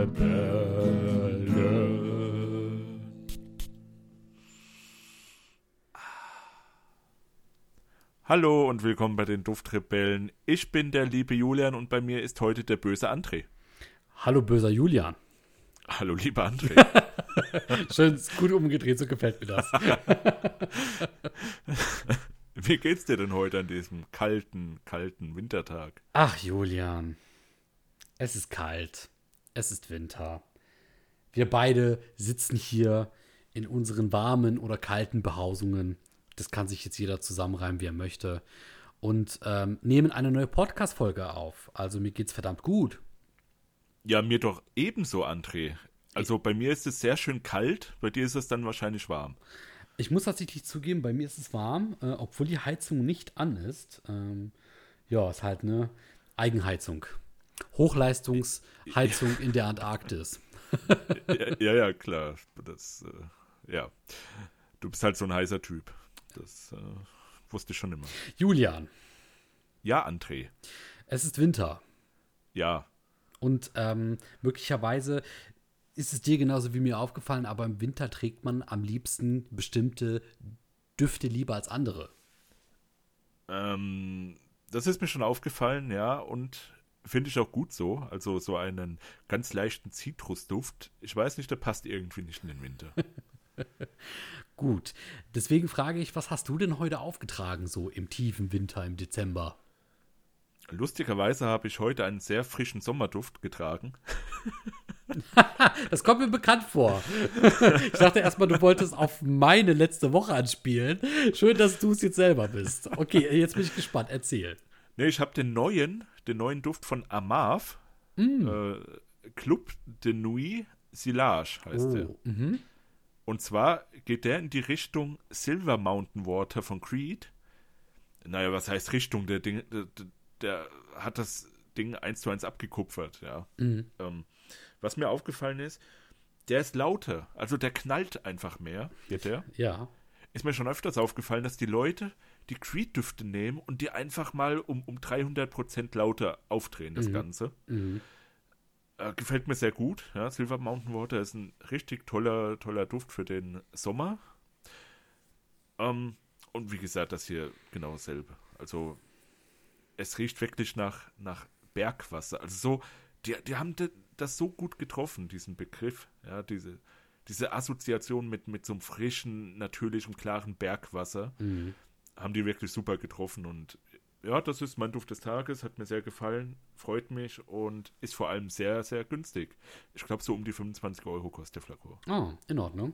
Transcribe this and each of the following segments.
Duftrebellen. Hallo und willkommen bei den Duftrebellen. Ich bin der liebe Julian und bei mir ist heute der böse André. Hallo, böser Julian. Hallo, lieber André. Schön, gut umgedreht, so gefällt mir das. Wie geht's dir denn heute an diesem kalten, kalten Wintertag? Ach, Julian. Es ist kalt. Es ist Winter. Wir beide sitzen hier in unseren warmen oder kalten Behausungen. Das kann sich jetzt jeder zusammenreimen, wie er möchte. Und ähm, nehmen eine neue Podcast-Folge auf. Also mir geht's verdammt gut. Ja, mir doch ebenso, André. Also bei mir ist es sehr schön kalt, bei dir ist es dann wahrscheinlich warm. Ich muss tatsächlich zugeben, bei mir ist es warm, äh, obwohl die Heizung nicht an ist. Ähm, ja, ist halt eine Eigenheizung. Hochleistungsheizung in der Antarktis. ja, ja, klar. Das, äh, ja. Du bist halt so ein heißer Typ. Das äh, wusste ich schon immer. Julian, Ja, André. es ist Winter. Ja. Und ähm, möglicherweise ist es dir genauso wie mir aufgefallen, aber im Winter trägt man am liebsten bestimmte Düfte lieber als andere. Ähm, das ist mir schon aufgefallen, ja, und finde ich auch gut so. Also so einen ganz leichten Zitrusduft. Ich weiß nicht, der passt irgendwie nicht in den Winter. Gut, deswegen frage ich, was hast du denn heute aufgetragen, so im tiefen Winter im Dezember? Lustigerweise habe ich heute einen sehr frischen Sommerduft getragen. Das kommt mir bekannt vor. Ich dachte erstmal, du wolltest auf meine letzte Woche anspielen. Schön, dass du es jetzt selber bist. Okay, jetzt bin ich gespannt. Erzähl. Ne, ich habe den neuen, den neuen Duft von Amav. Äh, Club de Nuit Silage heißt der. Oh, mhm. Und zwar geht der in die Richtung Silver Mountain Water von Creed. Naja, was heißt Richtung? Der, Ding, der, der hat das Ding eins zu eins abgekupfert, ja. Mhm. Ähm, was mir aufgefallen ist, der ist lauter. Also der knallt einfach mehr, geht der. Ja. Ist mir schon öfters aufgefallen, dass die Leute die Creed-Düfte nehmen und die einfach mal um, um 300% lauter aufdrehen, das Ganze. Mhm. Äh, gefällt mir sehr gut. Ja, Silver Mountain Water ist ein richtig toller, toller Duft für den Sommer. Ähm, und wie gesagt, das hier genau dasselbe. Also, es riecht wirklich nach, nach Bergwasser. Also so, die, die haben das so gut getroffen, diesen Begriff. Ja, diese, diese Assoziation mit, mit so einem frischen, natürlichen, klaren Bergwasser Mhm. Haben die wirklich super getroffen und ja, das ist mein Duft des Tages, hat mir sehr gefallen, freut mich und ist vor allem sehr, sehr günstig. Ich glaube, so um die 25 Euro kostet der Flakon Oh, in Ordnung.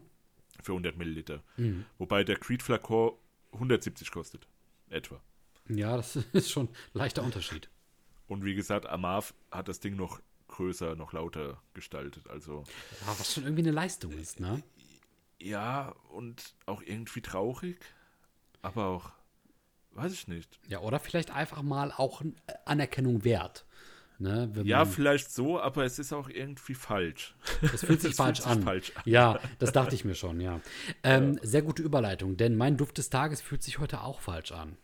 für 100 Milliliter. Mhm. Wobei der Creed Flakon 170 kostet, etwa. Ja, das ist schon ein leichter Unterschied. Und wie gesagt, Amav hat das Ding noch größer, noch lauter gestaltet. Also Ja, was schon irgendwie eine Leistung ist, ne? ja, und auch irgendwie traurig, aber auch, weiß ich nicht. Ja, oder vielleicht einfach mal auch äh, Anerkennung wert. Ne, Ja, man- vielleicht so, aber es ist auch irgendwie falsch. Das fühlt sich Es falsch sich an. falsch an. Ja, das dachte ich mir schon, ja. Ähm, Sehr gute Überleitung, denn mein Duft des Tages fühlt sich heute auch falsch an.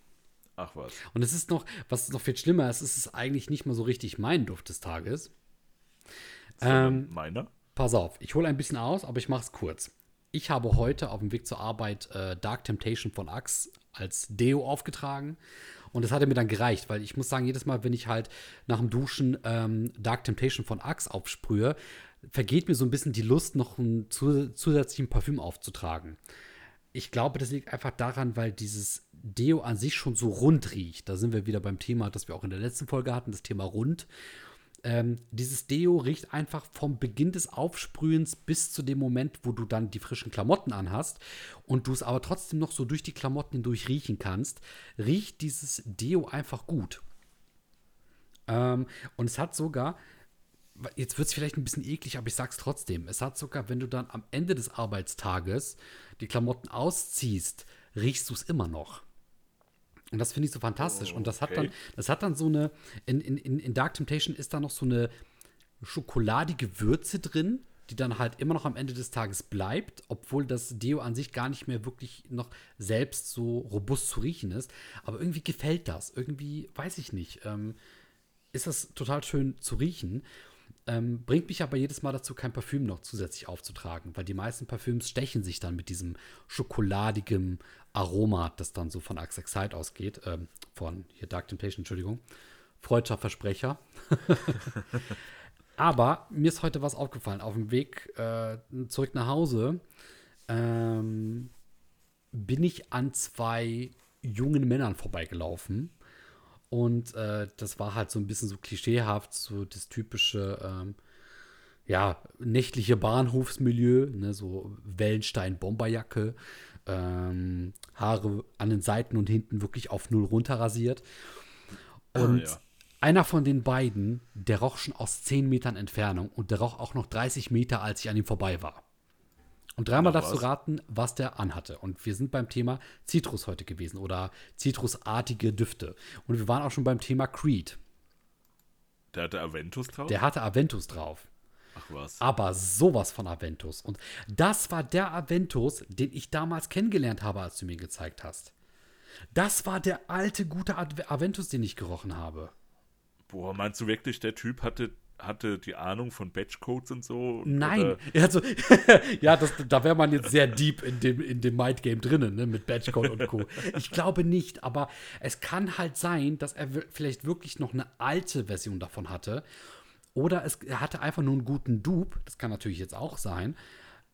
Ach was. Und es ist noch, was noch viel schlimmer ist, es ist eigentlich nicht mal so richtig mein Duft des Tages. Ähm, Meiner? pass auf, ich hole ein bisschen aus, aber ich mache es kurz. Ich habe heute auf dem Weg zur Arbeit äh, Dark Temptation von Axe als Deo aufgetragen. Und das hatte mir dann gereicht, weil ich muss sagen, jedes Mal, wenn ich halt nach dem Duschen ähm, Dark Temptation von Axe aufsprühe, vergeht mir so ein bisschen die Lust, noch einen zu, zusätzlichen Parfüm aufzutragen. Ich glaube, das liegt einfach daran, weil dieses Deo an sich schon so rund riecht. Da sind wir wieder beim Thema, das wir auch in der letzten Folge hatten, das Thema rund. Ähm, dieses Deo riecht einfach vom Beginn des Aufsprühens bis zu dem Moment, wo du dann die frischen Klamotten anhast und du es aber trotzdem noch so durch die Klamotten hindurch riechen kannst, riecht dieses Deo einfach gut. Ähm, und es hat sogar, jetzt wird es vielleicht ein bisschen eklig, aber ich sag's trotzdem, es hat sogar, wenn du dann am Ende des Arbeitstages die Klamotten ausziehst, riechst du es immer noch. Und das finde ich so fantastisch. Und das hat dann, das hat dann so eine, in, in, in in Dark Temptation ist da noch so eine schokoladige Würze drin, die dann halt immer noch am Ende des Tages bleibt, obwohl das Deo an sich gar nicht mehr wirklich noch selbst so robust zu riechen ist. Aber irgendwie gefällt das. Irgendwie, weiß ich nicht, ähm, ist das total schön zu riechen. Ähm, bringt mich aber jedes Mal dazu, kein Parfüm noch zusätzlich aufzutragen, weil die meisten Parfüms stechen sich dann mit diesem schokoladigen Aroma, das dann so von Axe Excite ausgeht, ähm, von hier Dark Temptation, Entschuldigung. Freudscher Versprecher. aber mir ist heute was aufgefallen. Auf dem Weg äh, zurück nach Hause ähm, bin ich an zwei jungen Männern vorbeigelaufen. Und äh, das war halt so ein bisschen so klischeehaft, so das typische, ähm, ja, nächtliche Bahnhofsmilieu, ne, so Wellenstein-Bomberjacke, ähm, Haare an den Seiten und hinten wirklich auf null runterrasiert. Ah, und ah, ja. einer von den beiden, der roch schon aus 10 Metern Entfernung und der roch auch noch 30 Meter, als ich an ihm vorbei war. Und dreimal darfst du raten, was der anhatte. Und wir sind beim Thema Zitrus heute gewesen oder zitrusartige Düfte. Und wir waren auch schon beim Thema Creed. Der hatte Aventus drauf? Der hatte Aventus drauf. Ach was. Aber sowas von Aventus. Und das war der Aventus, den ich damals kennengelernt habe, als du mir gezeigt hast. Das war der alte, gute Aventus, den ich gerochen habe. Boah, meinst du wirklich, der Typ hatte hatte die Ahnung von Batchcodes und so? Nein. Also, ja, das, da wäre man jetzt sehr deep in dem, in dem Mind Game drinnen, ne, mit Batchcode und Co. Ich glaube nicht, aber es kann halt sein, dass er vielleicht wirklich noch eine alte Version davon hatte. Oder es, er hatte einfach nur einen guten Dupe, das kann natürlich jetzt auch sein.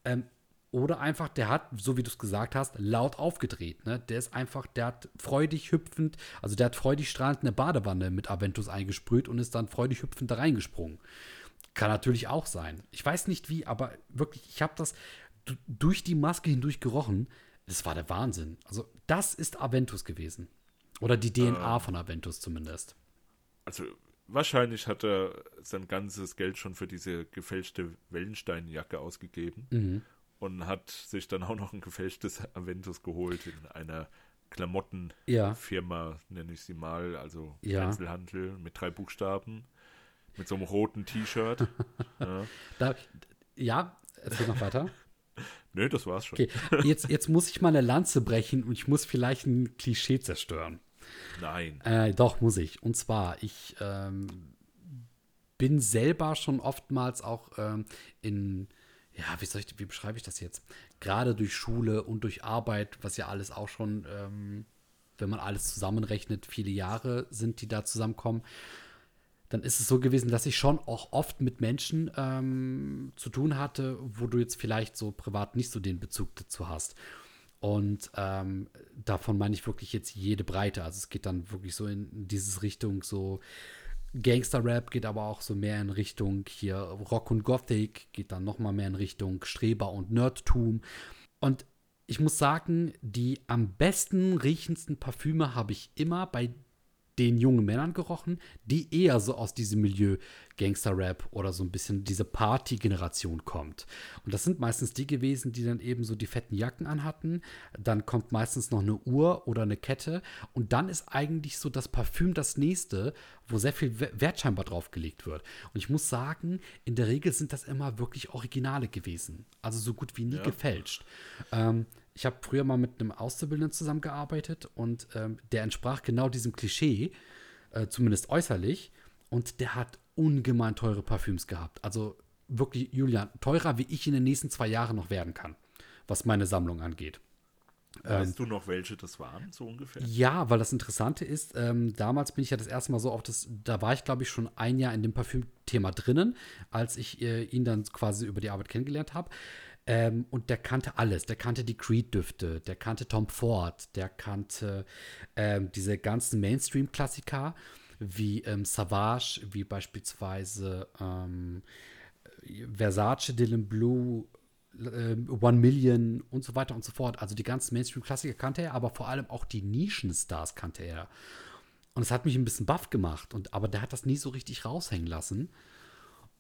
Ähm, oder einfach, der hat, so wie du es gesagt hast, laut aufgedreht. Ne? Der ist einfach, der hat freudig hüpfend, also der hat freudig strahlend eine Badewanne mit Aventus eingesprüht und ist dann freudig hüpfend da reingesprungen. Kann natürlich auch sein. Ich weiß nicht wie, aber wirklich, ich habe das durch die Maske hindurch gerochen. Das war der Wahnsinn. Also, das ist Aventus gewesen. Oder die DNA äh, von Aventus zumindest. Also, wahrscheinlich hat er sein ganzes Geld schon für diese gefälschte Wellensteinjacke ausgegeben. Mhm und hat sich dann auch noch ein gefälschtes Aventus geholt in einer Klamottenfirma, ja. nenne ich sie mal, also ja. Einzelhandel mit drei Buchstaben, mit so einem roten T-Shirt. ja. Da, ja, erzähl noch weiter. Nö, das war's schon. Okay, jetzt, jetzt muss ich mal eine Lanze brechen und ich muss vielleicht ein Klischee zerstören. Nein. Äh, doch, muss ich. Und zwar, ich ähm, bin selber schon oftmals auch ähm, in ja, wie soll ich, wie beschreibe ich das jetzt? Gerade durch Schule und durch Arbeit, was ja alles auch schon, ähm, wenn man alles zusammenrechnet, viele Jahre sind, die da zusammenkommen, dann ist es so gewesen, dass ich schon auch oft mit Menschen ähm, zu tun hatte, wo du jetzt vielleicht so privat nicht so den Bezug dazu hast. Und ähm, davon meine ich wirklich jetzt jede Breite. Also es geht dann wirklich so in dieses Richtung so Gangster-Rap geht aber auch so mehr in Richtung hier Rock und Gothic, geht dann noch mal mehr in Richtung Streber und Nerdtum. Und ich muss sagen, die am besten riechendsten Parfüme habe ich immer bei den jungen Männern gerochen, die eher so aus diesem Milieu Gangster-Rap oder so ein bisschen diese Party-Generation kommt. Und das sind meistens die gewesen, die dann eben so die fetten Jacken anhatten. Dann kommt meistens noch eine Uhr oder eine Kette. Und dann ist eigentlich so das Parfüm das nächste, wo sehr viel Wert scheinbar drauf gelegt wird. Und ich muss sagen, in der Regel sind das immer wirklich Originale gewesen. Also so gut wie nie ja. gefälscht. Ähm, ich habe früher mal mit einem Auszubildenden zusammengearbeitet und ähm, der entsprach genau diesem Klischee, äh, zumindest äußerlich. Und der hat ungemein teure Parfüms gehabt. Also wirklich, Julian, teurer, wie ich in den nächsten zwei Jahren noch werden kann, was meine Sammlung angeht. Weißt ähm, du noch, welche das waren, so ungefähr? Ja, weil das Interessante ist, ähm, damals bin ich ja das erste Mal so auf das, da war ich, glaube ich, schon ein Jahr in dem Parfümthema drinnen, als ich äh, ihn dann quasi über die Arbeit kennengelernt habe. Ähm, und der kannte alles. Der kannte die Creed-Düfte, der kannte Tom Ford, der kannte ähm, diese ganzen Mainstream-Klassiker wie ähm, Savage, wie beispielsweise ähm, Versace, Dylan Blue, äh, One Million und so weiter und so fort. Also die ganzen Mainstream-Klassiker kannte er, aber vor allem auch die Nischenstars kannte er. Und es hat mich ein bisschen baff gemacht, und, aber der hat das nie so richtig raushängen lassen.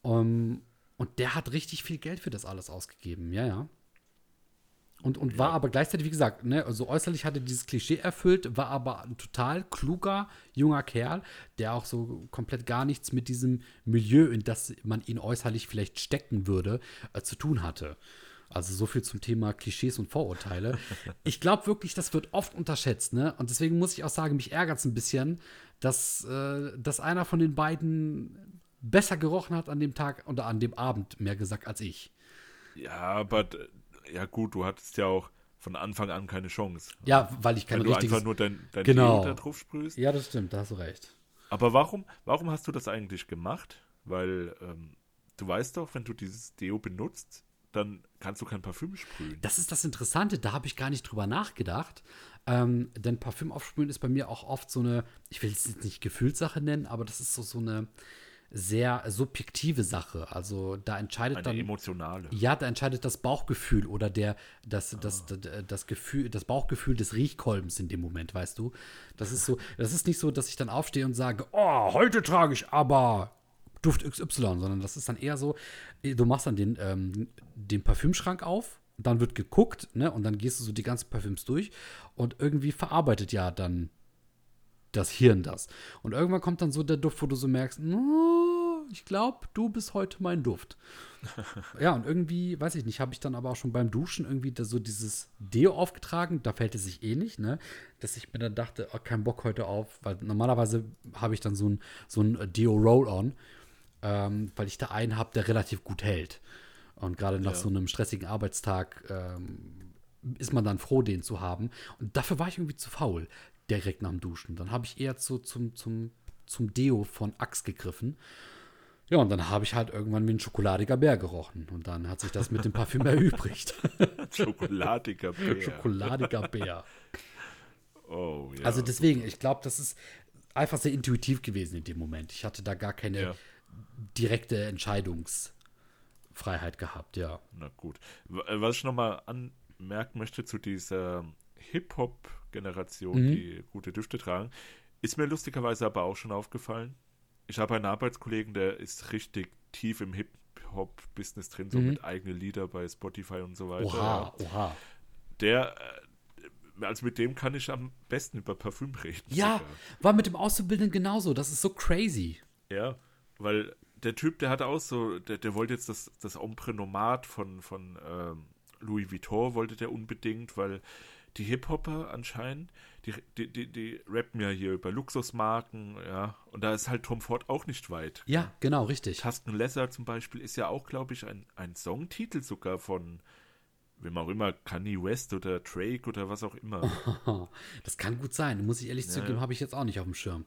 Um, und der hat richtig viel Geld für das alles ausgegeben, ja, ja. Und, und ja. war aber gleichzeitig, wie gesagt, ne, also äußerlich hatte dieses Klischee erfüllt, war aber ein total kluger, junger Kerl, der auch so komplett gar nichts mit diesem Milieu, in das man ihn äußerlich vielleicht stecken würde, äh, zu tun hatte. Also so viel zum Thema Klischees und Vorurteile. ich glaube wirklich, das wird oft unterschätzt, ne? Und deswegen muss ich auch sagen, mich ärgert es ein bisschen, dass, äh, dass einer von den beiden besser gerochen hat an dem Tag oder an dem Abend, mehr gesagt, als ich. Ja, aber ja gut, du hattest ja auch von Anfang an keine Chance. Ja, weil ich kein Weil du einfach nur dein, dein Genau. Deo da drauf sprühst. Ja, das stimmt, da hast du recht. Aber warum, warum hast du das eigentlich gemacht? Weil ähm, du weißt doch, wenn du dieses Deo benutzt, dann kannst du kein Parfüm sprühen. Das ist das Interessante, da habe ich gar nicht drüber nachgedacht. Ähm, denn Parfüm aufsprühen ist bei mir auch oft so eine, ich will es jetzt nicht Gefühlssache nennen, aber das ist so, so eine sehr subjektive Sache. Also da entscheidet Eine dann. emotionale. Ja, da entscheidet das Bauchgefühl oder der, das, das, das, das Gefühl, das Bauchgefühl des Riechkolbens in dem Moment, weißt du? Das ist so, das ist nicht so, dass ich dann aufstehe und sage, oh, heute trage ich aber Duft XY, sondern das ist dann eher so, du machst dann den, ähm, den Parfümschrank auf, dann wird geguckt, ne, und dann gehst du so die ganzen Parfüms durch und irgendwie verarbeitet ja dann das Hirn das. Und irgendwann kommt dann so der Duft, wo du so merkst, "No, ich glaube, du bist heute mein Duft. ja, und irgendwie, weiß ich nicht, habe ich dann aber auch schon beim Duschen irgendwie so dieses Deo aufgetragen, da fällt es sich eh nicht, ne? Dass ich mir dann dachte, oh, kein Bock heute auf, weil normalerweise habe ich dann so ein, so ein Deo Roll-On, ähm, weil ich da einen habe, der relativ gut hält. Und gerade nach Ja. so einem stressigen Arbeitstag ähm, ist man dann froh, den zu haben. Und dafür war ich irgendwie zu faul, direkt nach dem Duschen. Dann habe ich eher zu, zum, zum, zum Deo von Axe gegriffen. Ja, und dann habe ich halt irgendwann wie ein schokoladiger Bär gerochen. Und dann hat sich das mit dem Parfüm erübrigt. Schokoladiger Bär. Schokoladiger Bär. Oh, ja. Also deswegen, ich glaube, das ist einfach sehr intuitiv gewesen in dem Moment. Ich hatte da gar keine Ja. direkte Entscheidungsfreiheit gehabt, ja. Na gut. Äh, Was ich nochmal anmerken möchte zu dieser Hip-Hop-Generation, Mhm. die gute Düfte tragen, ist mir lustigerweise aber auch schon aufgefallen. Ich habe einen Arbeitskollegen, der ist richtig tief im Hip-Hop-Business drin, so Mhm. mit eigenen Lieder bei Spotify und so weiter. Oha, ja. oha. Der, äh, also mit dem kann ich am besten über Parfüm reden. Ja, sogar. war mit dem Auszubildenden genauso. Das ist so crazy. Ja, weil der Typ, der hat auch so, der, der wollte jetzt das, das Ombre Nomad von, von ähm, Louis Vuitton, wollte der unbedingt, weil die Hip-Hopper anscheinend, die, die, die, die rappen ja hier über Luxusmarken, ja, und da ist halt Tom Ford auch nicht weit. Ja, genau, richtig. Tusken Lesser zum Beispiel ist ja auch, glaube ich, ein, ein Songtitel sogar von, wem auch immer, Kanye West oder Drake oder was auch immer. Das kann gut sein. Muss ich ehrlich Ja, zugeben, ja. habe ich jetzt auch nicht auf dem Schirm.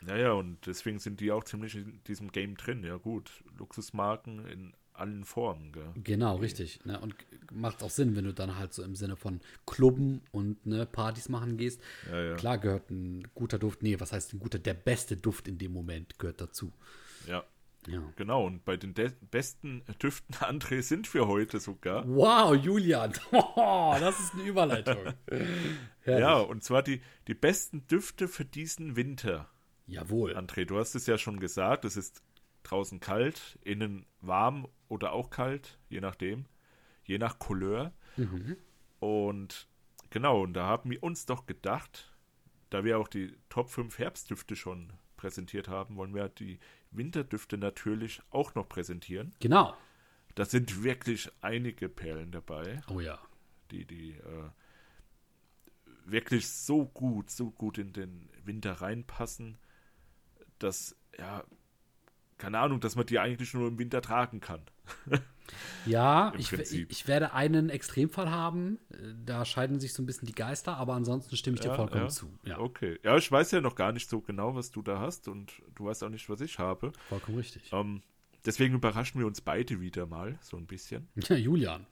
Naja, und deswegen sind die auch ziemlich in diesem Game drin. Ja, gut. Luxusmarken in allen Formen, gell? Genau, richtig. Ne? Und macht auch Sinn, wenn du dann halt so im Sinne von Klubben und ne, Partys machen gehst. Ja, ja. Klar gehört ein guter Duft, nee, was heißt ein guter, der beste Duft in dem Moment gehört dazu. Ja, Ja. genau. Und bei den de- besten Düften, André, sind wir heute sogar. Wow, Julian, das ist eine Überleitung. Ja, und zwar die, die besten Düfte für diesen Winter. Jawohl. André, du hast es ja schon gesagt, es ist draußen kalt, innen warm oder auch kalt, je nachdem, je nach Couleur. Mhm. Und genau, und da haben wir uns doch gedacht, da wir auch die Top 5 Herbstdüfte schon präsentiert haben, wollen wir die Winterdüfte natürlich auch noch präsentieren. Genau. Da sind wirklich einige Perlen dabei, Oh ja. die, die äh, wirklich so gut, so gut in den Winter reinpassen, dass, ja, keine Ahnung, dass man die eigentlich nur im Winter tragen kann. Ja, ich, ich werde einen Extremfall haben. Da scheiden sich so ein bisschen die Geister, aber ansonsten stimme ich dir Ja, vollkommen ja. zu. Ja, Okay. Ja, ich weiß ja noch gar nicht so genau, was du da hast und du weißt auch nicht, was ich habe. vollkommen richtig. Ähm, deswegen überraschen wir uns beide wieder mal so ein bisschen. Ja, Julian.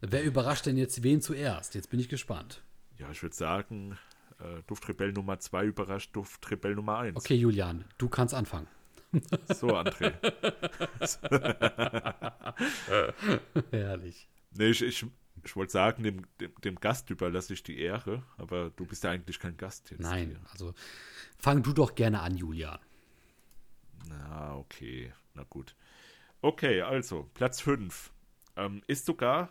Wer überrascht denn jetzt wen zuerst? Jetzt bin ich gespannt. Ja, ich würde sagen, äh, Duftrebell Nummer 2 überrascht Duftrebell Nummer 1. Okay, Julian, du kannst anfangen. So, André. Herrlich. nee, ich, ich, ich wollte sagen, dem, dem, dem Gast überlasse ich die Ehre, aber du bist ja eigentlich kein Gast jetzt. Nein, Hier. also fang du doch gerne an, Julian. Na, okay. Na gut. Okay, also, Platz 5. Ähm, ist sogar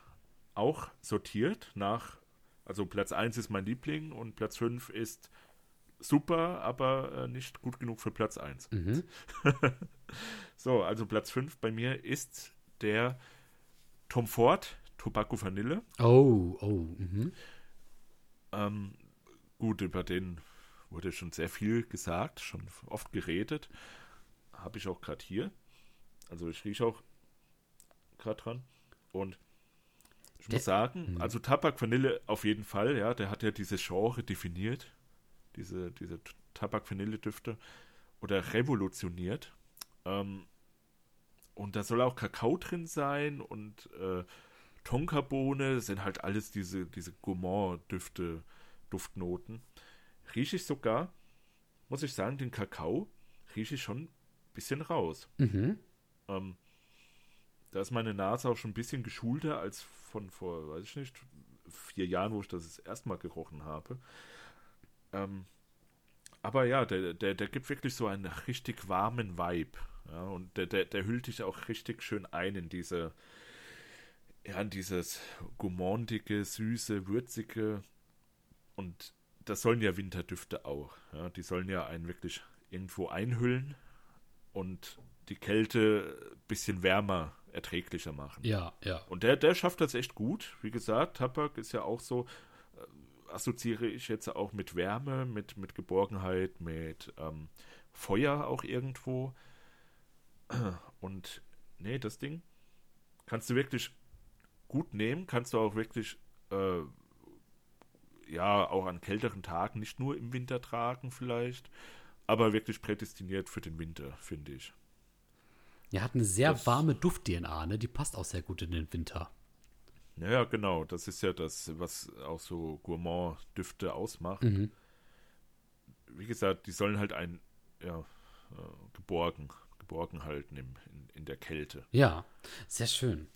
auch sortiert nach, also Platz 1 ist mein Liebling und Platz 5 ist super, aber äh, nicht gut genug für Platz 1. Mhm. So, also Platz 5 bei mir ist der Tom Ford Tobacco Vanille. Oh, oh. Mhm. Ähm, gut, über den wurde schon sehr viel gesagt, schon oft geredet. Habe ich auch gerade hier. Also ich rieche auch gerade dran. Und ich muss sagen, Mhm. also Tabak Vanille auf jeden Fall, ja, der hat ja dieses Genre definiert, diese, diese T- Tabak Vanille Düfte oder revolutioniert. Ähm, und da soll auch Kakao drin sein und äh, Tonkabohne sind halt alles diese, diese Gourmand-Düfte, Duftnoten. Rieche ich sogar, muss ich sagen, den Kakao rieche ich schon ein bisschen raus. Mhm. Ähm, da ist meine Nase auch schon ein bisschen geschulter als von vor, weiß ich nicht, vier Jahren, wo ich das das erste Mal gerochen habe. Ähm, aber ja, der, der, der gibt wirklich so einen richtig warmen Vibe. Ja, und der, der, der hüllt dich auch richtig schön ein in diese, ja, in dieses gourmandige, süße, würzige. Und das sollen ja Winterdüfte auch. Ja, die sollen ja einen wirklich irgendwo einhüllen und die Kälte ein bisschen wärmer, erträglicher machen. Ja, ja. Und der, der schafft das echt gut. Wie gesagt, Tabak ist ja auch so, assoziiere ich jetzt auch mit Wärme, mit, mit Geborgenheit, mit ähm, Feuer auch irgendwo. Und nee, das Ding kannst du wirklich gut nehmen, kannst du auch wirklich, äh, ja, auch an kälteren Tagen, nicht nur im Winter tragen vielleicht, aber wirklich prädestiniert für den Winter, finde ich. Er hat eine sehr Das- warme Duft-DNA, ne? Die passt auch sehr gut in den Winter. Ja, genau. Das ist ja das, was auch so Gourmand-Düfte ausmacht. Mhm. Wie gesagt, die sollen halt ein, ja, äh, geborgen, geborgen halten im, in, in der Kälte. Ja, sehr schön.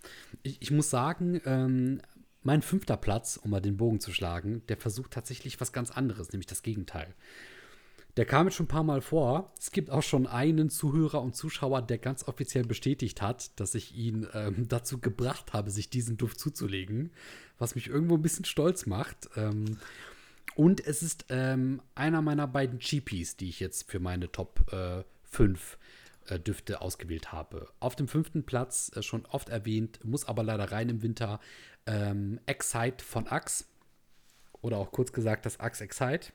Ich, ich muss sagen, ähm, mein fünfter Platz, um mal den Bogen zu schlagen, der versucht tatsächlich was ganz anderes, nämlich das Gegenteil. Der kam jetzt schon ein paar Mal vor. Es gibt auch schon einen Zuhörer und Zuschauer, der ganz offiziell bestätigt hat, dass ich ihn ähm, dazu gebracht habe, sich diesen Duft zuzulegen, was mich irgendwo ein bisschen stolz macht. Ähm, und es ist ähm, einer meiner beiden Cheapies, die ich jetzt für meine Top äh, 5 äh, Düfte ausgewählt habe. Auf dem fünften Platz, äh, schon oft erwähnt, muss aber leider rein im Winter, ähm, Excite von Axe. Oder auch kurz gesagt das Axe Excite.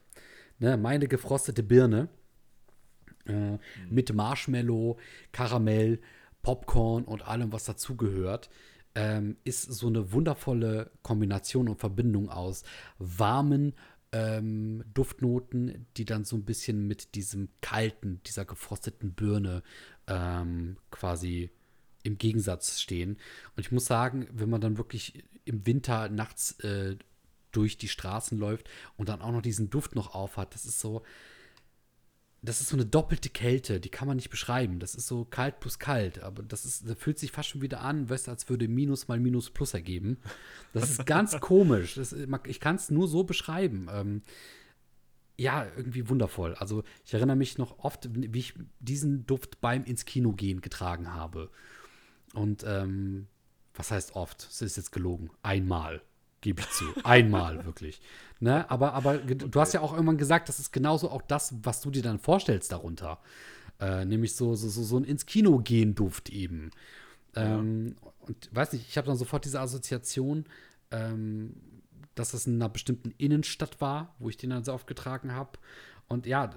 Ne, meine gefrostete Birne. Äh, Mit Marshmallow, Karamell, Popcorn und allem, was dazugehört. Ähm, ist so eine wundervolle Kombination und Verbindung aus warmen ähm, Duftnoten, die dann so ein bisschen mit diesem kalten, dieser gefrosteten Birne ähm, quasi im Gegensatz stehen. Und ich muss sagen, wenn man dann wirklich im Winter nachts äh, durch die Straßen läuft und dann auch noch diesen Duft noch aufhat, das ist so, das ist so eine doppelte Kälte, die kann man nicht beschreiben. Das ist so kalt plus kalt, aber das ist, das fühlt sich fast schon wieder an, weißt als würde Minus mal Minus Plus ergeben. Das ist ganz komisch. Das, ich kann es nur so beschreiben. Ähm, ja, irgendwie wundervoll. Also ich erinnere mich noch oft, wie ich diesen Duft beim ins Kino gehen getragen habe. Und ähm, was heißt oft? Es ist jetzt gelogen. Einmal, gebe ich zu. Einmal, wirklich. Ne? Aber, aber ge- du hast ja auch irgendwann gesagt, das ist genauso auch das, was du dir dann vorstellst darunter. Äh, nämlich so, so, so, so ein ins Kino gehen Duft eben. Ähm, und weiß nicht, ich habe dann sofort diese Assoziation, ähm, dass das in einer bestimmten Innenstadt war, wo ich den dann so aufgetragen habe. Und ja,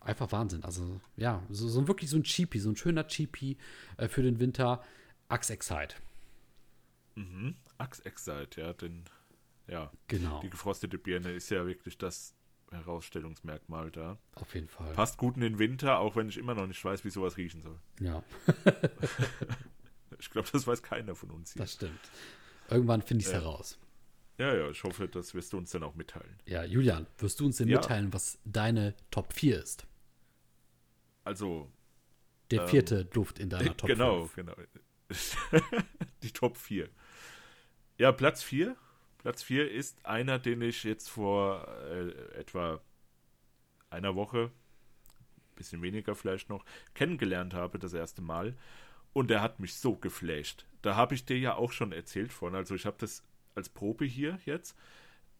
einfach Wahnsinn. Also ja, so, so wirklich so ein Cheapie, so ein schöner Cheapie äh, für den Winter. Axe Excite. Mhm. Axe Excite, ja, denn, ja, Genau, die gefrostete Birne ist ja wirklich das Herausstellungsmerkmal da. auf jeden Fall. Passt gut in den Winter, auch wenn ich immer noch nicht weiß, wie sowas riechen soll. Ja, Ich glaube, das weiß keiner von uns hier. das stimmt. Irgendwann finde ich es Ja. heraus. Ja, ja, ich hoffe, das wirst du uns dann auch mitteilen. Ja, Julian, wirst du uns denn Ja. mitteilen, was deine Top 4 ist? Also, Der Ähm, vierte Duft in deiner Top genau, 5. genau. Die Top 4. Ja, Platz 4. Platz 4 ist einer, den ich jetzt vor äh, etwa einer Woche, bisschen weniger vielleicht noch, kennengelernt habe, das erste Mal. Und der hat mich so geflasht. Da habe ich dir ja auch schon erzählt von. Also ich habe das als Probe hier jetzt.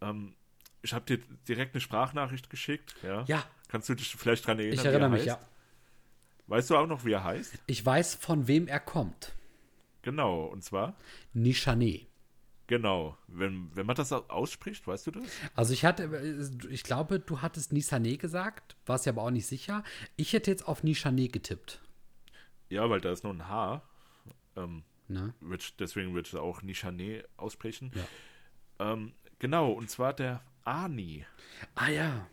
Ähm, ich habe dir direkt eine Sprachnachricht geschickt. Ja. Ja, Kannst du dich vielleicht dran erinnern? ich er erinnere mich, heißt? ja. Weißt du auch noch, wie er heißt? Ich weiß, von wem er kommt. Genau, und zwar, Nishané. Genau, wenn, wenn man das au- ausspricht, weißt du das? Also ich hatte, äh, ich glaube, du hattest Nishané gesagt, warst ja aber auch nicht sicher. Ich hätte jetzt auf Nishané getippt. Ja, weil da ist noch ein H. Ähm, Ne? wird, deswegen würde ich auch Nichanet aussprechen. Ja. Ähm, genau, und zwar der Ani. Ah ja.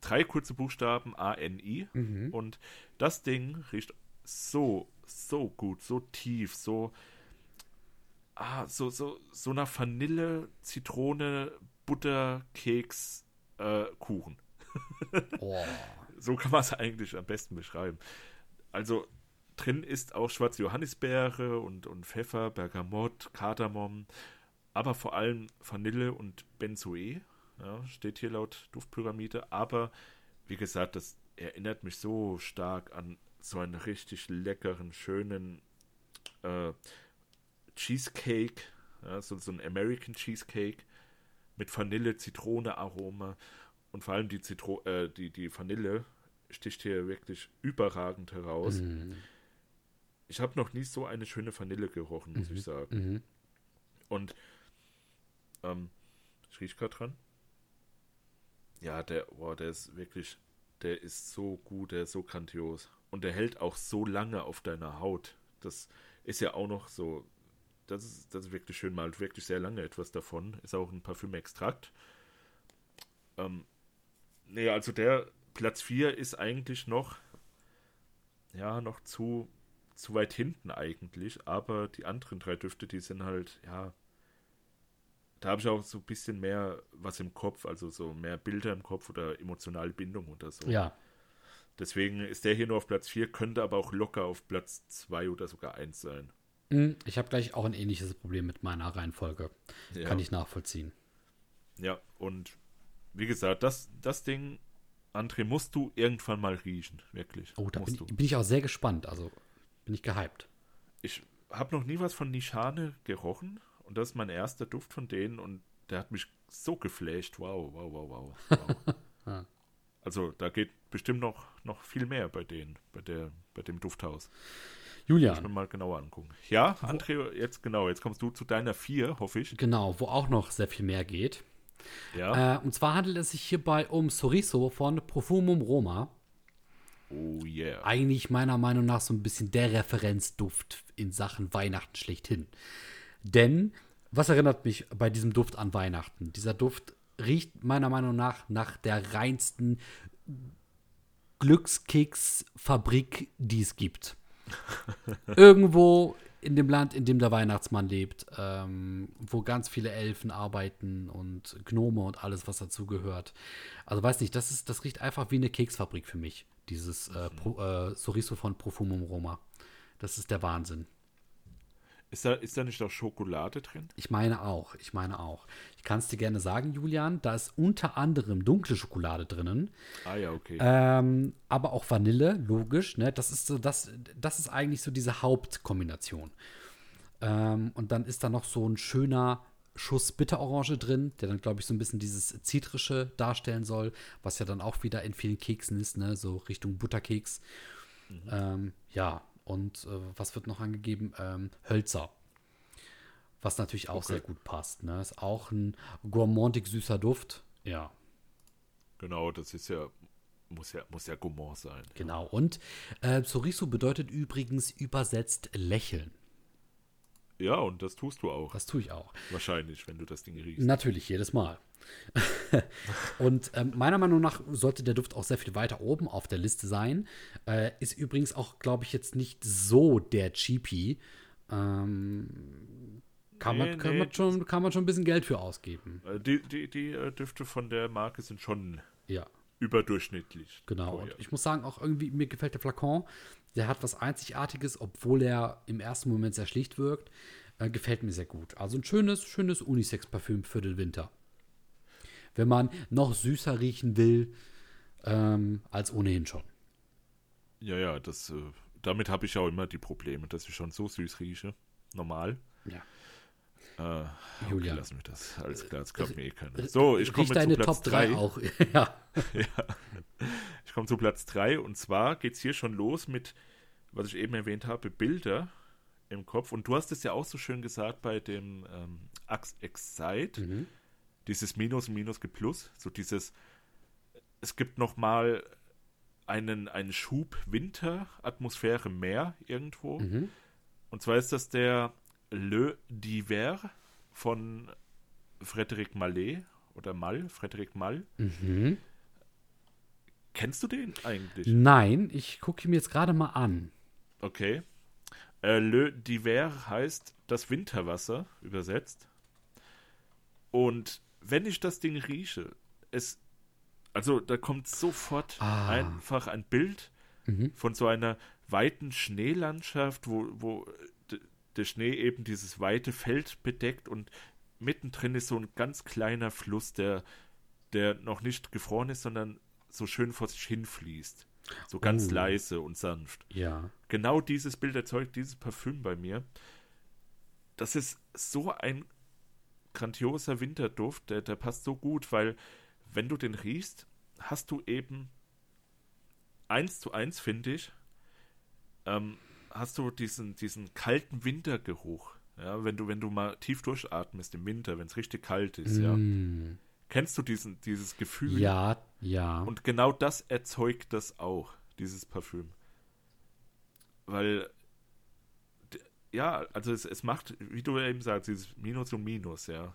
Drei kurze Buchstaben A-N-I. Mhm. Und das Ding riecht so, so gut, so tief, so. Ah, so, so, so nach Vanille, Zitrone, Butter, Keks, äh, Kuchen. Oh. So kann man es eigentlich am besten beschreiben. Also drin ist auch schwarze Johannisbeere und, und Pfeffer, Bergamott, Kardamom, aber vor allem Vanille und Benzoe. Ja, steht hier laut Duftpyramide. Aber wie gesagt, das erinnert mich so stark an so einen richtig leckeren, schönen äh, Cheesecake. Ja, so, so ein American Cheesecake mit Vanille, Zitrone, Aroma. Und vor allem die, Zitro äh, die, die Vanille sticht hier wirklich überragend heraus. Mhm. Ich habe noch nie so eine schöne Vanille gerochen, muss ich sagen. Mhm. Und ähm, ich rieche gerade dran. Ja, der, boah, der ist wirklich, der ist so gut, der ist so grandios. Und der hält auch so lange auf deiner Haut. Das ist ja auch noch so, das ist, das ist wirklich schön, mal wirklich sehr lange etwas davon. Ist auch ein Parfümextrakt. Ähm, nee, also der Platz 4 ist eigentlich noch, ja, noch zu, zu weit hinten eigentlich, aber die anderen drei Düfte, die sind halt, ja, da habe ich auch so ein bisschen mehr was im Kopf, also so mehr Bilder im Kopf oder emotionale Bindung oder so. Ja. Deswegen ist der hier nur auf Platz 4, könnte aber auch locker auf Platz 2 oder sogar 1 sein. Mhm. Ich habe gleich auch ein ähnliches Problem mit meiner Reihenfolge. Ja. Kann ich nachvollziehen. Ja, und wie gesagt, das, das Ding, André, musst du irgendwann mal riechen, wirklich. Oh, da bin bin ich auch sehr gespannt. Also bin ich gehypt. Ich habe noch nie was von Nishane gerochen und das ist mein erster Duft von denen und der hat mich so geflasht. Wow, wow, wow, wow. wow. Also da geht bestimmt noch, noch viel mehr bei denen, bei, der, bei dem Dufthaus. Muss ich mir Julian, mal genauer angucken. Ja, André, jetzt genau, jetzt kommst du zu deiner vier, hoffe ich. genau, wo auch noch sehr viel mehr geht. Ja. Äh, und zwar handelt es sich hierbei um Soriso von Profumum Roma. Oh yeah. Eigentlich meiner Meinung nach so ein bisschen der Referenzduft in Sachen Weihnachten schlechthin. Denn, was erinnert mich bei diesem Duft an Weihnachten? Dieser Duft riecht meiner Meinung nach nach der reinsten Glückskeksfabrik, die es gibt. Irgendwo in dem Land, in dem der Weihnachtsmann lebt, ähm, wo ganz viele Elfen arbeiten und Gnome und alles, was dazu gehört. Also weiß nicht, das, ist, das riecht einfach wie eine Keksfabrik für mich, dieses äh, Pro, äh, Soriso von Profumum Roma. Das ist der Wahnsinn. Ist da, ist da nicht auch Schokolade drin? Ich meine auch, ich meine auch. Ich kann es dir gerne sagen, Julian, da ist unter anderem dunkle Schokolade drinnen, Ah ja, okay. ähm, aber auch Vanille, logisch. Ne? Das ist so, das, das ist eigentlich so diese Hauptkombination. Ähm, und dann ist da noch so ein schöner Schuss Bitterorange drin, der dann, glaube ich, so ein bisschen dieses Zitrische darstellen soll, was ja dann auch wieder in vielen Keksen ist, ne? so Richtung Butterkeks. Ähm, ja, und äh, was wird noch angegeben? Ähm, Hölzer. Was natürlich auch Okay. sehr gut passt. Ne? Ist auch ein gourmandig süßer Duft. Ja, genau, das ist ja, muss ja, muss ja Gourmand sein. genau. Und äh, Soriso bedeutet übrigens übersetzt lächeln. Ja, und das tust du auch. Das tue ich auch. Wahrscheinlich, wenn du das Ding riechst. Natürlich, jedes Mal. und ähm, meiner Meinung nach sollte der Duft auch sehr viel weiter oben auf der Liste sein. Äh, ist übrigens auch, glaube ich, jetzt nicht so der Cheapy. Ähm, kann, Nee, man, kann, nee, man schon, kann man schon ein bisschen Geld für ausgeben. Äh, Die, die, die äh, Düfte von der Marke sind schon Ja, überdurchschnittlich. genau. teuer. Und ich muss sagen, auch irgendwie, mir gefällt der Flakon. Der hat was Einzigartiges, obwohl er im ersten Moment sehr schlicht wirkt. Äh, gefällt mir sehr gut. Also ein schönes, schönes Unisex-Parfüm für den Winter. Wenn man noch süßer riechen will, ähm, als ohnehin schon. Ja, ja, das, äh, damit habe ich auch immer die Probleme, dass ich schon so süß rieche. Normal. Ja. Äh, okay, Julian. lassen wir das. Alles klar, das glaubt mir eh keiner. So, ich komme zu Platz Top 3 3. auch. ja. Ich komme zu Platz 3 und zwar geht es hier schon los mit, was ich eben erwähnt habe, Bilder im Kopf. Und du hast es ja auch so schön gesagt bei dem ähm, Axe Excite, Mhm. dieses Minus Minus gibt Plus, so dieses, es gibt nochmal einen, einen Schub Winter-Atmosphäre mehr irgendwo. Mhm. Und zwar ist das der Le Diver von Frédéric Mallet oder Mal, Frédéric Mal. Mhm. Kennst du den eigentlich? Nein, ich gucke ihn mir jetzt gerade mal an. Okay. Äh, Le Diver heißt das Winterwasser übersetzt. Und wenn ich das Ding rieche, es, also da kommt sofort Ah. einfach ein Bild Mhm. von so einer weiten Schneelandschaft, wo, wo der Schnee eben dieses weite Feld bedeckt und mittendrin ist so ein ganz kleiner Fluss, der, der noch nicht gefroren ist, sondern so schön vor sich hinfließt. So ganz Oh. leise und sanft Ja. genau dieses Bild erzeugt dieses Parfüm bei mir. Das ist so ein grandioser Winterduft, der, der passt so gut, weil wenn du den riechst, hast du eben eins zu eins, finde ich, ähm, hast du diesen, diesen kalten Wintergeruch. Ja, wenn du, wenn du mal tief durchatmest im Winter, wenn es richtig kalt ist, ja. Mm. Kennst du diesen, dieses Gefühl? Ja, ja. Und genau das erzeugt das auch, dieses Parfüm. Weil, ja, also es, es macht, wie du eben sagst, dieses Minus und Minus, ja.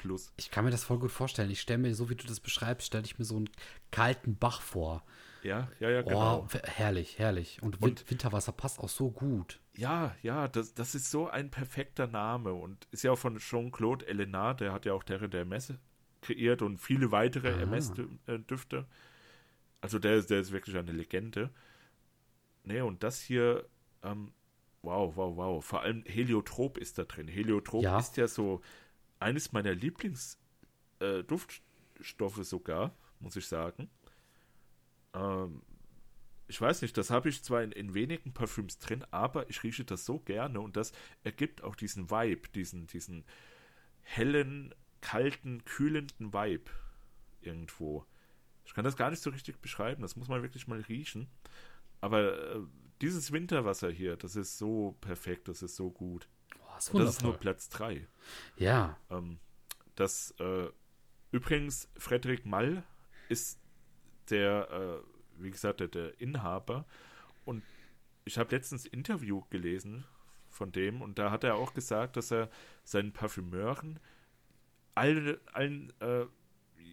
Plus. Ich kann mir das voll gut vorstellen. Ich stelle mir, so wie du das beschreibst, stelle ich mir so einen kalten Bach vor. Ja, ja, ja, genau. Oh, herrlich, herrlich. Und, Und- Winterwasser passt auch so gut. Ja, ja, das, das ist so ein perfekter Name und ist ja auch von Jean-Claude Elena, der hat ja auch Terre der Messe kreiert und viele weitere Ah. MS-Düfte. Also der, ist- der ist wirklich eine Legende. Nee, und das hier, ähm, wow, wow, wow. Vor allem Heliotrop ist da drin. Heliotrop Ja. ist ja so eines meiner Lieblingsduftstoffe sogar, muss ich sagen. Ähm, ich weiß nicht, das habe ich zwar in, in wenigen Parfüms drin, aber ich rieche das so gerne und das ergibt auch diesen Vibe, diesen, diesen hellen, kalten, kühlenden Vibe irgendwo. Ich kann das gar nicht so richtig beschreiben, das muss man wirklich mal riechen. Aber äh, dieses Winterwasser hier, das ist so perfekt, das ist so gut. Oh, ist Und das ist nur. Platz 3. Ja. Ähm, das äh, übrigens, Frederik Mall ist der, äh, wie gesagt, der, der Inhaber. Und ich habe letztens ein Interview gelesen von dem und da hat er auch gesagt, dass er seinen Parfümeuren alle, allen, äh,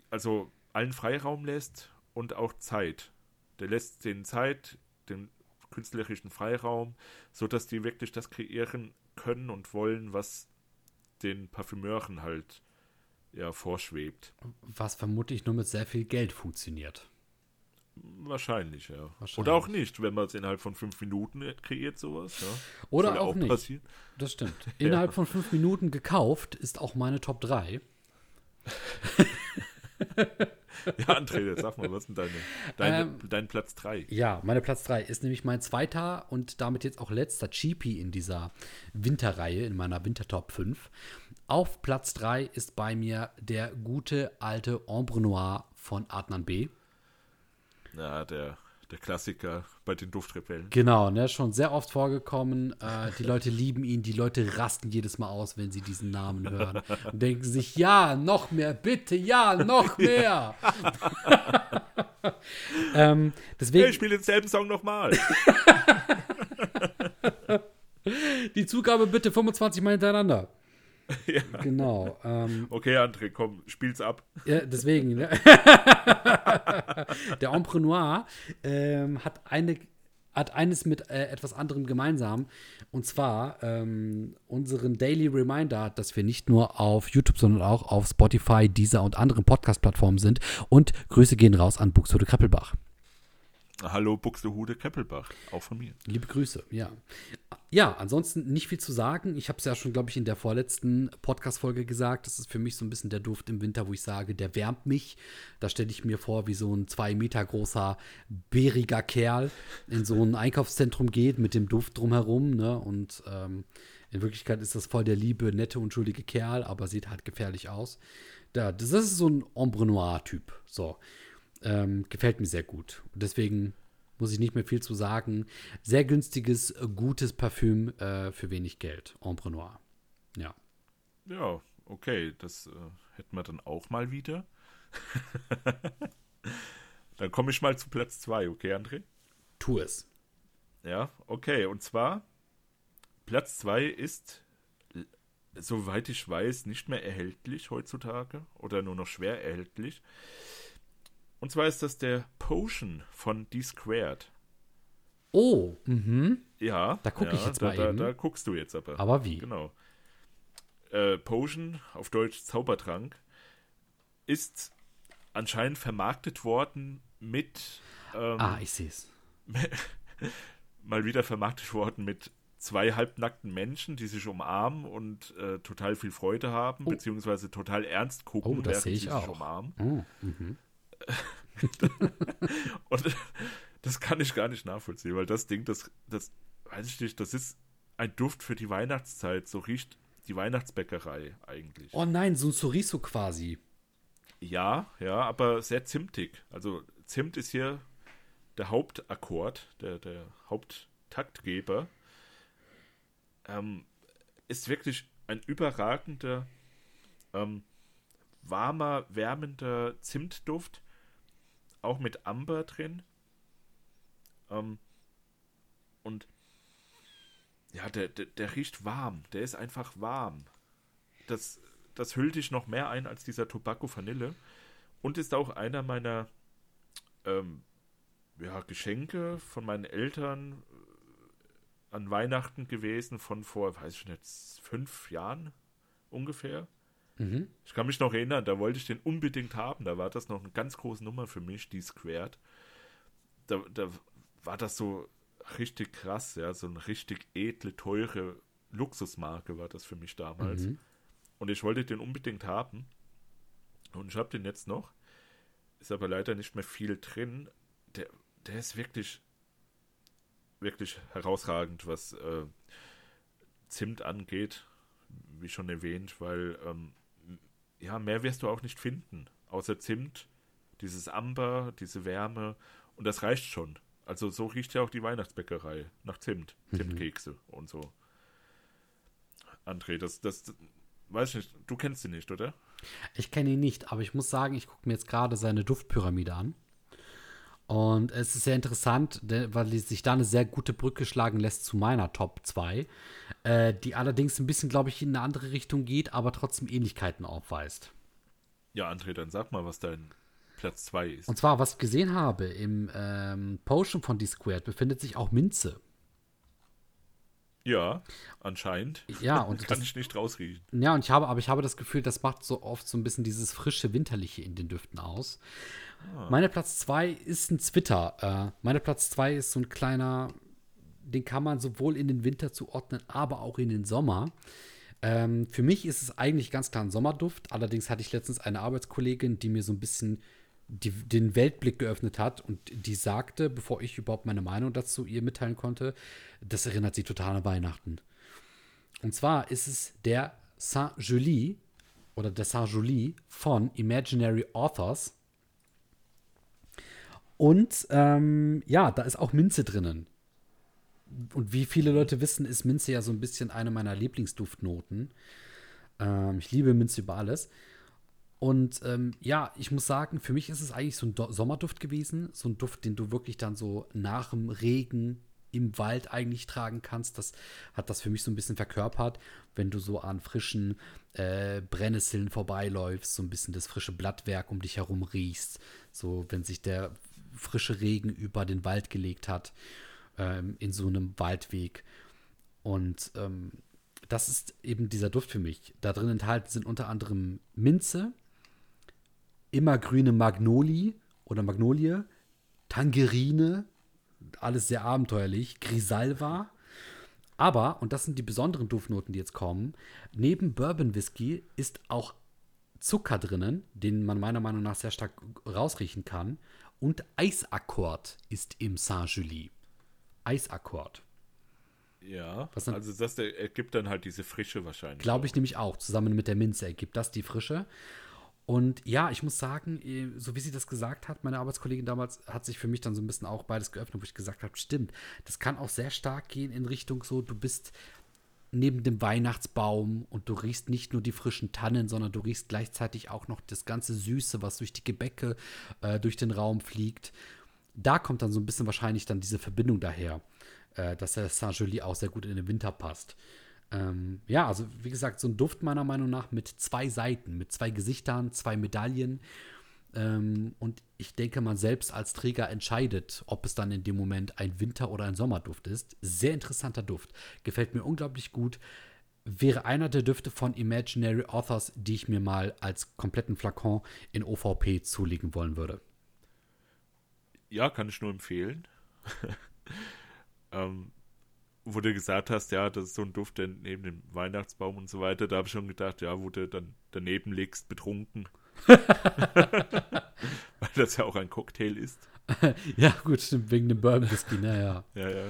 also allen Freiraum lässt und auch Zeit. Der lässt den Zeit, den künstlerischen Freiraum, sodass die wirklich das kreieren können und wollen, was den Parfümeuren halt ja vorschwebt. Was vermutlich nur mit sehr viel Geld funktioniert. Wahrscheinlich, ja. Wahrscheinlich. Oder auch nicht, wenn man es innerhalb von fünf Minuten kreiert, sowas. Ja. Oder Soll ja auch nicht. passieren. Das stimmt. Innerhalb von fünf Minuten gekauft ist auch meine Top 3. Ja, André, sag mal, was ist denn deine, deine, Ähm, dein Platz 3? Ja, meine Platz 3 ist nämlich mein zweiter und damit jetzt auch letzter Cheapie in dieser Winterreihe, in meiner Wintertop 5. Auf Platz 3 ist bei mir der gute alte Ombre Noir von Adnan B. Ja, der, der Klassiker bei den Duftrebellen. Genau, ne, schon sehr oft vorgekommen. Äh, die Leute lieben ihn, die Leute rasten jedes Mal aus, wenn sie diesen Namen hören und denken sich, ja, noch mehr, bitte, ja, noch mehr. ähm, deswegen, Hey, ich spiele denselben Song nochmal. die Zugabe bitte 25 Mal hintereinander. ja. Genau. Ähm, Okay, André, komm, spiel's ab. ja, deswegen. Ne? Der Noir ähm, hat, eine, hat eines mit äh, etwas anderem gemeinsam. Und zwar ähm, unseren Daily Reminder, dass wir nicht nur auf YouTube, sondern auch auf Spotify, Deezer und anderen Podcast-Plattformen sind. Und Grüße gehen raus an Buxtehude Kreppelbach. Hallo, Buxtehude Keppelbach. Auch von mir. Liebe Grüße, ja. Ja, ansonsten nicht viel zu sagen. Ich habe es ja schon, glaube ich, in der vorletzten Podcast-Folge gesagt. Das ist für mich so ein bisschen der Duft im Winter, wo ich sage, der wärmt mich. Da stelle ich mir vor, wie so ein zwei Meter großer, bäriger Kerl in so ein Einkaufszentrum geht mit dem Duft drumherum. Ne? Und ähm, in Wirklichkeit ist das voll der liebe, nette, unschuldige Kerl, aber sieht halt gefährlich aus. Da, das ist so ein Ombre Noir-Typ. So. Ähm, gefällt mir sehr gut. Und deswegen muss ich nicht mehr viel zu sagen. Sehr günstiges, gutes Parfüm äh, für wenig Geld. Ombre Noir. Ja. Ja, okay, das äh, hätten wir dann auch mal wieder. Dann komme ich mal zu Platz 2, okay, André? Tu es. Ja, okay. Und zwar, Platz 2 ist, soweit ich weiß, nicht mehr erhältlich heutzutage oder nur noch schwer erhältlich. Und zwar ist das der Potion von D-Squared. Oh, mhm. Ja. Da gucke ja, ich jetzt da, mal da, eben. Da guckst du jetzt aber. Aber wie? Genau. Äh, Potion, auf Deutsch Zaubertrank, ist anscheinend vermarktet worden mit. Ähm, Ah, ich sehe es. mal wieder vermarktet worden mit zwei halbnackten Menschen, die sich umarmen und äh, total viel Freude haben, Oh. beziehungsweise total ernst gucken, Oh, das während sehe ich sie auch. sich umarmen. Oh, mhm. Und das kann ich gar nicht nachvollziehen, weil das Ding, das, das weiß ich nicht, das ist ein Duft für die Weihnachtszeit. So riecht die Weihnachtsbäckerei eigentlich. oh nein, so ein Soriso quasi. Ja, ja, aber sehr zimtig. Also Zimt ist hier der Hauptakkord, der, der Haupttaktgeber. Ähm, ist wirklich ein überragender, ähm, warmer, wärmender Zimtduft. Auch mit Amber drin. Ähm, und ja, der, der, der riecht warm. Der ist einfach warm. Das, das hüllt dich noch mehr ein als dieser Tobacco Vanille. Und ist auch einer meiner ähm, ja, Geschenke von meinen Eltern äh, an Weihnachten gewesen von vor, weiß ich nicht, fünf Jahren ungefähr. Mhm. Ich kann mich noch erinnern, da wollte ich den unbedingt haben. Da war das noch eine ganz große Nummer für mich, die Squared. Da, da war das so richtig krass, ja, so eine richtig edle, teure Luxusmarke war das für mich damals. Mhm. Und ich wollte den unbedingt haben. Und ich habe den jetzt noch. Ist aber leider nicht mehr viel drin. Der, der ist wirklich, wirklich herausragend, was äh, Zimt angeht. Wie schon erwähnt, weil ähm, ja, mehr wirst du auch nicht finden. Außer Zimt, dieses Amber, diese Wärme. Und das reicht schon. Also so riecht ja auch die Weihnachtsbäckerei. Nach Zimt. Zimtkekse und so. André, das, das, weiß ich nicht. Du kennst ihn nicht, oder? Ich kenne ihn nicht, aber ich muss sagen, ich gucke mir jetzt gerade seine Duftpyramide an. Und es ist sehr interessant, weil sich da eine sehr gute Brücke schlagen lässt zu meiner Top 2, äh, die allerdings ein bisschen, glaube ich, in eine andere Richtung geht, aber trotzdem Ähnlichkeiten aufweist. Ja, André, dann sag mal, was dein Platz 2 ist. Und zwar, was ich gesehen habe, im ähm, Potion von D-Squared befindet sich auch Minze. Ja, anscheinend. Ja, und Kann das- ich nicht rausriechen. Ja, und ich habe, aber ich habe das Gefühl, das macht so oft so ein bisschen dieses frische Winterliche in den Düften aus. Meine Platz 2 ist ein Zwitter. Äh, meine Platz 2 ist so ein kleiner, den kann man sowohl in den Winter zuordnen, aber auch in den Sommer. Ähm, für mich ist es eigentlich ganz klar ein Sommerduft. Allerdings hatte ich letztens eine Arbeitskollegin, die mir so ein bisschen die, den Weltblick geöffnet hat und die sagte, bevor ich überhaupt meine Meinung dazu ihr mitteilen konnte, das erinnert sie total an Weihnachten. Und zwar ist es der Saint-Julie oder der Saint-Julie von Imaginary Authors. Und ähm, ja, da ist auch Minze drinnen. Und wie viele Leute wissen, ist Minze ja so ein bisschen eine meiner Lieblingsduftnoten. Ähm, ich liebe Minze über alles. Und ähm, ja, ich muss sagen, für mich ist es eigentlich so ein Do Sommerduft gewesen. So ein Duft, den du wirklich dann so nach dem Regen im Wald eigentlich tragen kannst. Das hat das für mich so ein bisschen verkörpert, wenn du so an frischen äh, Brennnesseln vorbeiläufst, so ein bisschen das frische Blattwerk um dich herum riechst. So, wenn sich der frische Regen über den Wald gelegt hat, ähm, in so einem Waldweg. Und ähm, das ist eben dieser Duft für mich. Da drin enthalten sind unter anderem Minze, immergrüne Magnolie oder Magnolie, Tangerine, alles sehr abenteuerlich, Grisalva. Aber, und das sind die besonderen Duftnoten, die jetzt kommen, neben Bourbon Whisky ist auch Zucker drinnen, den man meiner Meinung nach sehr stark rausriechen kann. Und Eisakkord ist im Saint-Julie. Eisakkord. Ja, dann- also das ergibt dann halt diese Frische wahrscheinlich. Glaube ich nämlich auch. Zusammen mit der Minze ergibt das die Frische. Und ja, ich muss sagen, eh, so wie sie das gesagt hat, meine Arbeitskollegin damals, hat sich für mich dann so ein bisschen auch beides geöffnet, wo ich gesagt habe, stimmt, das kann auch sehr stark gehen in Richtung so, du bist neben dem Weihnachtsbaum und du riechst nicht nur die frischen Tannen, sondern du riechst gleichzeitig auch noch das ganze Süße, was durch die Gebäcke äh, durch den Raum fliegt. Da kommt dann so ein bisschen wahrscheinlich dann diese Verbindung daher, äh, dass der Saint-Joly auch sehr gut in den Winter passt. Ähm, ja, also wie gesagt, so ein Duft meiner Meinung nach mit zwei Seiten, mit zwei Gesichtern, zwei Medaillen. Ähm, und ich denke, man selbst als Träger entscheidet, ob es dann in dem Moment ein Winter- oder ein Sommerduft ist. Sehr interessanter Duft. Gefällt mir unglaublich gut. Wäre einer der Düfte von Imaginary Authors, die ich mir mal als kompletten Flakon in OVP zulegen wollen würde. Ja, kann ich nur empfehlen. ähm, wo du gesagt hast, ja, das ist so ein Duft der neben dem Weihnachtsbaum und so weiter, da habe ich schon gedacht, ja, wo du dann daneben liegst, betrunken. Weil das ja auch ein Cocktail ist. ja, gut, stimmt, wegen dem Bourbon Whisky, naja. Ja, ja.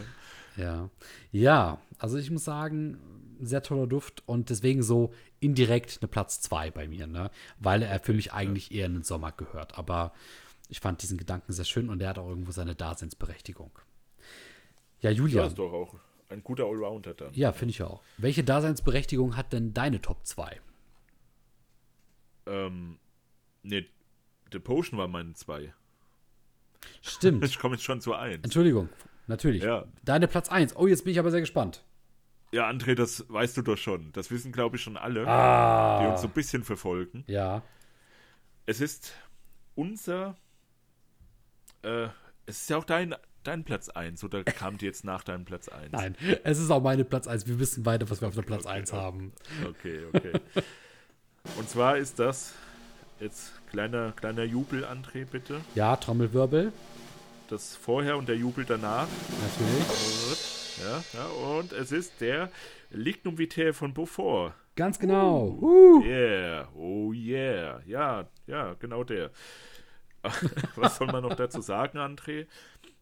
Ja. Ja, also ich muss sagen, sehr toller Duft und deswegen so indirekt eine Platz 2 bei mir, ne? Weil er für mich eigentlich eher in den Sommer gehört. Aber ich fand diesen Gedanken sehr schön und er hat auch irgendwo seine Daseinsberechtigung. Ja, Julia. Ja, ist doch auch ein guter Allrounder dann. Ja, finde ich auch. Welche Daseinsberechtigung hat denn deine Top 2? Ähm, ne, The Potion war meine 2. Stimmt. Ich komme jetzt schon zu 1. Entschuldigung, natürlich. Ja. Deine Platz 1. Oh, jetzt bin ich aber sehr gespannt. Ja, André, das weißt du doch schon. Das wissen, glaube ich, schon alle, Ah. die uns so ein bisschen verfolgen. Ja. Es ist unser. Äh, es ist ja auch dein, dein Platz 1, oder kam die jetzt nach deinem Platz 1? Nein, es ist auch meine Platz 1. Wir wissen beide, was wir auf der Platz Okay, 1 okay. haben. Okay, okay. Und zwar ist das. Jetzt kleiner, kleiner Jubel, André, bitte. Ja, Trommelwirbel. Das vorher und der Jubel danach. Natürlich. Ja, ja, und es ist der Lignum Vitae von Beaufort. Ganz genau. Uh. Yeah, oh yeah. Ja, ja, genau der. Was soll man noch dazu sagen, André?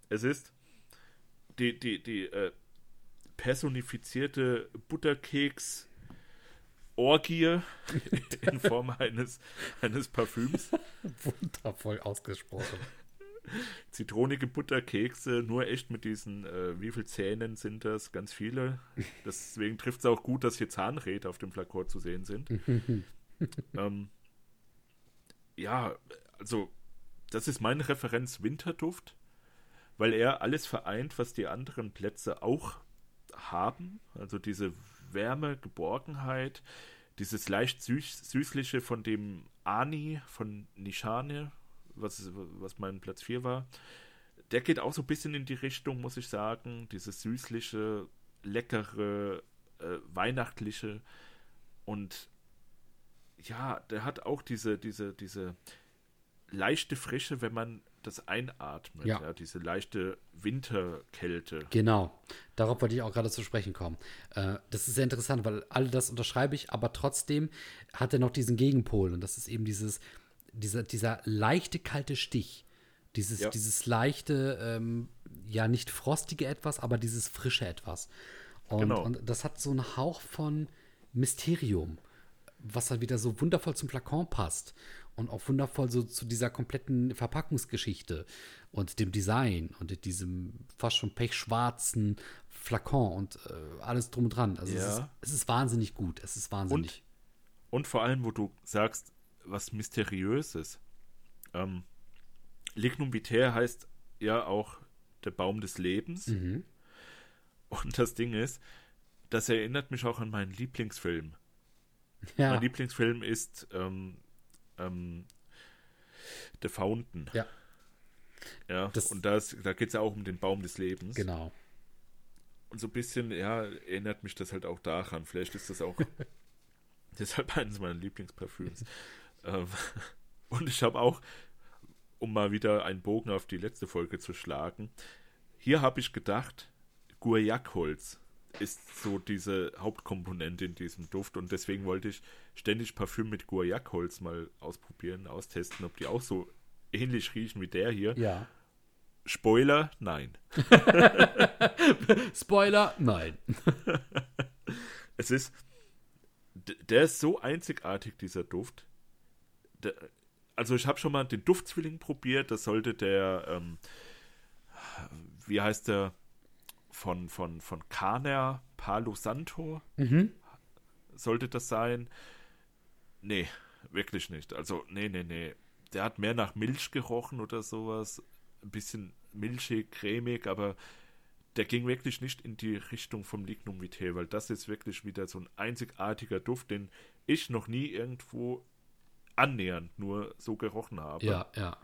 Es ist die, die, die äh, personifizierte Butterkeks Orgie in Form eines, eines Parfüms. Wundervoll ausgesprochen. Zitronige Butterkekse, nur echt mit diesen, äh, wie viele Zähnen sind das? Ganz viele. Deswegen trifft es auch gut, dass hier Zahnräder auf dem Flakor zu sehen sind. ähm, ja, also, das ist meine Referenz Winterduft, weil er alles vereint, was die anderen Plätze auch haben. Also diese Wärme, Geborgenheit, dieses leicht süß, süßliche von dem Ani von Nishane, was, was mein Platz 4 war. Der geht auch so ein bisschen in die Richtung, muss ich sagen. Dieses süßliche, leckere, äh, weihnachtliche und ja, der hat auch diese, diese, diese leichte Frische, wenn man das einatmet. Ja. diese leichte Winterkälte. Genau. Darauf wollte ich auch gerade zu sprechen kommen. Äh, das ist sehr interessant, weil alle das unterschreibe ich, aber trotzdem hat er noch diesen Gegenpol und das ist eben dieses, dieser, dieser leichte kalte Stich. Dieses, Ja. dieses leichte, ähm, ja, nicht frostige etwas, aber dieses frische etwas. Und, Genau. und das hat so einen Hauch von Mysterium, was halt wieder so wundervoll zum Flakon passt und auch wundervoll so zu dieser kompletten Verpackungsgeschichte und dem Design und diesem fast schon pechschwarzen Flakon und äh, alles drum und dran. Also es, Ja. ist, es ist wahnsinnig gut. Es ist wahnsinnig. Und vor allem, wo du sagst, was Mysteriöses. Ähm, Lignum Vitae heißt ja auch der Baum des Lebens. Mhm. Und das Ding ist, das erinnert mich auch an meinen Lieblingsfilm. Ja. Mein Lieblingsfilm ist ähm, ähm, The Fountain. ja, Ja, Das- und das, da geht es ja auch um den Baum des Lebens. genau. Und so ein bisschen, ja, erinnert mich das halt auch daran. Vielleicht ist das auch deshalb eines meiner Lieblingsparfüms. ähm, und ich habe auch, um mal wieder einen Bogen auf die letzte Folge zu schlagen, hier habe ich gedacht, Guayakholz ist so diese Hauptkomponente in diesem Duft und deswegen wollte ich ständig Parfüm mit Guayakholz mal ausprobieren, austesten, ob die auch so ähnlich riechen wie der hier. Ja. Spoiler, nein. Spoiler, nein. Es ist, der ist so einzigartig, dieser Duft. Der, also ich habe schon mal den Duftzwilling probiert, das sollte der, ähm, wie heißt der, von, von, von Caner Palo Santo Mhm. sollte das sein. Nee, wirklich nicht. Also, nee, nee, nee. Der hat mehr nach Milch gerochen oder sowas. Ein bisschen milchig, cremig, aber der ging wirklich nicht in die Richtung vom Lignum Vitae, weil das ist wirklich wieder so ein einzigartiger Duft, den ich noch nie irgendwo annähernd nur so gerochen habe. Ja, ja.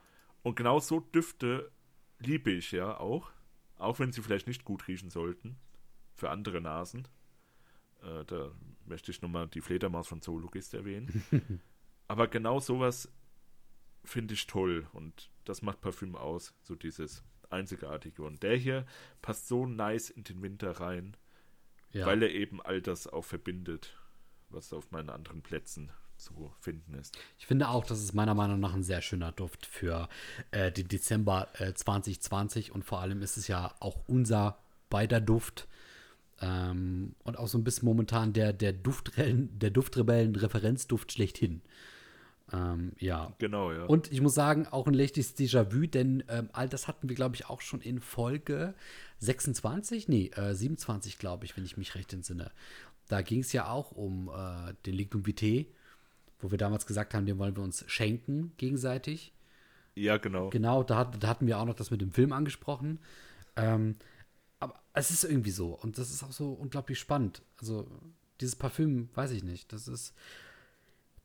Und genau so Düfte liebe ich ja auch, auch wenn sie vielleicht nicht gut riechen sollten für andere Nasen. Äh, da möchte ich nochmal die Fledermaus von Zoologist erwähnen. Aber genau sowas finde ich toll und das macht Parfüm aus, so dieses Einzigartige. Und der hier passt so nice in den Winter rein, ja. weil er eben all das auch verbindet, was auf meinen anderen Plätzen zu finden ist. Ich finde auch, das ist meiner Meinung nach ein sehr schöner Duft für äh, den Dezember äh, 2020 und vor allem ist es ja auch unser beider Duft ähm, und auch so ein bisschen momentan der, der, Duftrebellen, der Duftrebellen-Referenzduft schlechthin. Ähm, ja. Genau, ja. Und ich muss sagen, auch ein leichtes Déjà-vu, denn ähm, all das hatten wir, glaube ich, auch schon in Folge 26, nee, äh, 27, glaube ich, wenn ich mich recht entsinne. Da ging es ja auch um äh, den Lignum Vitae, wo wir damals gesagt haben, den wollen wir uns schenken gegenseitig. ja, genau. Genau, da, da hatten wir auch noch das mit dem Film angesprochen. Ähm, aber es ist irgendwie so und das ist auch so unglaublich spannend. Also dieses Parfüm, weiß ich nicht, das ist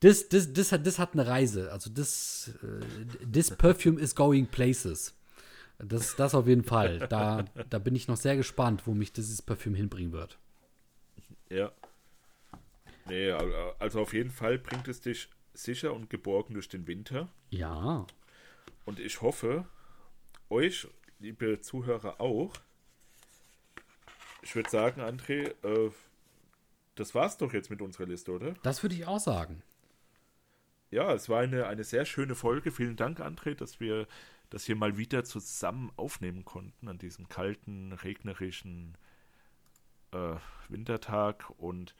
das, das, das, hat, das hat eine Reise. Also das, äh, this perfume is going places. Das, das auf jeden Fall. Da, da bin ich noch sehr gespannt, wo mich dieses Parfüm hinbringen wird. Ja. Nee, al- also auf jeden Fall bringt es dich sicher und geborgen durch den Winter. Ja. Und ich hoffe, euch, liebe Zuhörer, auch. Ich würde sagen, André, äh, das war's doch jetzt mit unserer Liste, oder? Das würde ich auch sagen. Ja, es war eine, eine sehr schöne Folge. Vielen Dank, André, dass wir das hier mal wieder zusammen aufnehmen konnten an diesem kalten, regnerischen äh, Wintertag. Und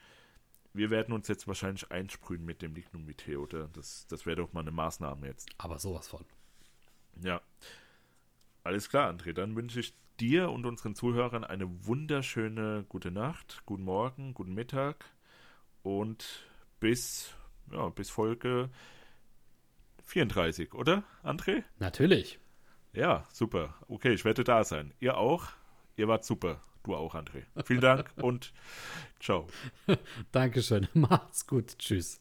wir werden uns jetzt wahrscheinlich einsprühen mit dem Lignum oder? Das, das wäre doch mal eine Maßnahme jetzt. Aber sowas von. Ja. Alles klar, André. Dann wünsche ich dir und unseren Zuhörern eine wunderschöne gute Nacht, guten Morgen, guten Mittag und bis, ja, bis Folge 34, oder, André? Natürlich. Ja, super. Okay, ich werde da sein. Ihr auch? Ihr wart super. Du auch, André. Vielen Dank und ciao. Dankeschön. Macht's gut. Tschüss.